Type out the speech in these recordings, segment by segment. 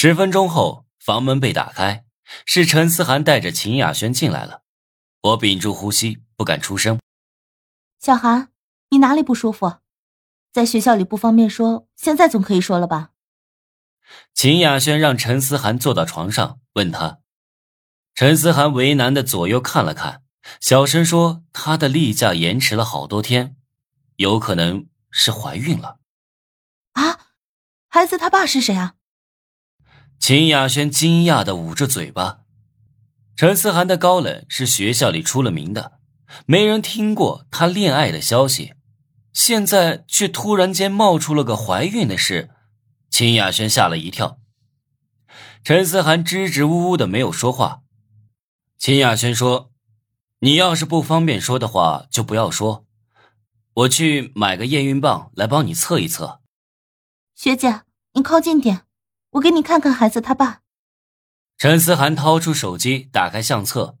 十分钟后，房门被打开，是陈思涵带着秦雅轩进来了。我屏住呼吸，不敢出声。小涵，你哪里不舒服？在学校里不方便说，现在总可以说了吧？秦雅轩让陈思涵坐到床上，问他。陈思涵为难的左右看了看，小声说：“她的例假延迟了好多天，有可能是怀孕了。”啊，孩子他爸是谁啊？秦雅轩惊讶的捂着嘴巴。陈思涵的高冷是学校里出了名的，没人听过他恋爱的消息，现在却突然间冒出了个怀孕的事，秦雅轩吓了一跳。陈思涵支支吾吾的没有说话。秦雅轩说：“你要是不方便说的话，就不要说，我去买个验孕棒来帮你测一测。”学姐，你靠近点。我给你看看孩子他爸。陈思涵掏出手机，打开相册。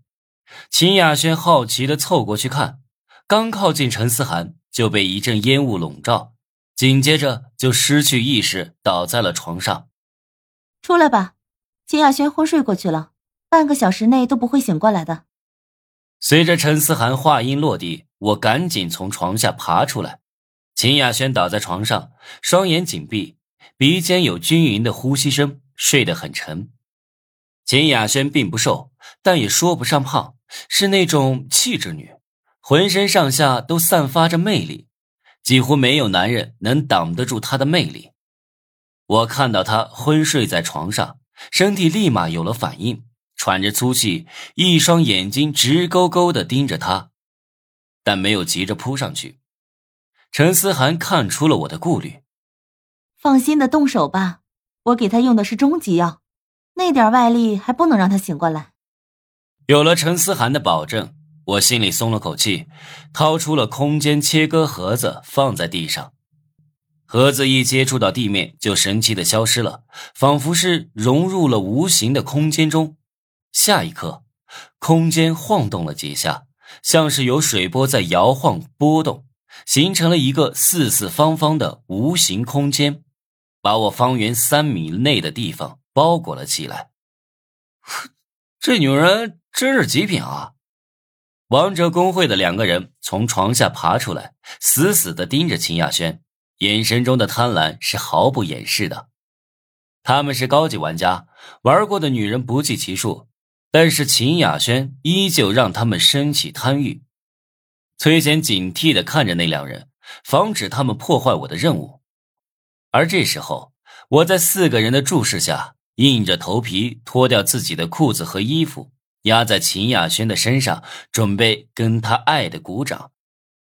秦雅轩好奇的凑过去看，刚靠近陈思涵，就被一阵烟雾笼罩，紧接着就失去意识，倒在了床上。出来吧，秦雅轩昏睡过去了，半个小时内都不会醒过来的。随着陈思涵话音落地，我赶紧从床下爬出来。秦雅轩倒在床上，双眼紧闭。鼻尖有均匀的呼吸声，睡得很沉。秦雅轩并不瘦，但也说不上胖，是那种气质女，浑身上下都散发着魅力，几乎没有男人能挡得住她的魅力。我看到她昏睡在床上，身体立马有了反应，喘着粗气，一双眼睛直勾勾的盯着她，但没有急着扑上去。陈思涵看出了我的顾虑。放心的动手吧，我给他用的是终极药，那点外力还不能让他醒过来。有了陈思涵的保证，我心里松了口气，掏出了空间切割盒子放在地上。盒子一接触到地面就神奇的消失了，仿佛是融入了无形的空间中。下一刻，空间晃动了几下，像是有水波在摇晃波动，形成了一个四四方方的无形空间。把我方圆三米内的地方包裹了起来。这女人真是极品啊！王者公会的两个人从床下爬出来，死死的盯着秦雅轩，眼神中的贪婪是毫不掩饰的。他们是高级玩家，玩过的女人不计其数，但是秦雅轩依旧让他们升起贪欲。崔贤警惕的看着那两人，防止他们破坏我的任务。而这时候，我在四个人的注视下，硬着头皮脱掉自己的裤子和衣服，压在秦亚轩的身上，准备跟他爱的鼓掌。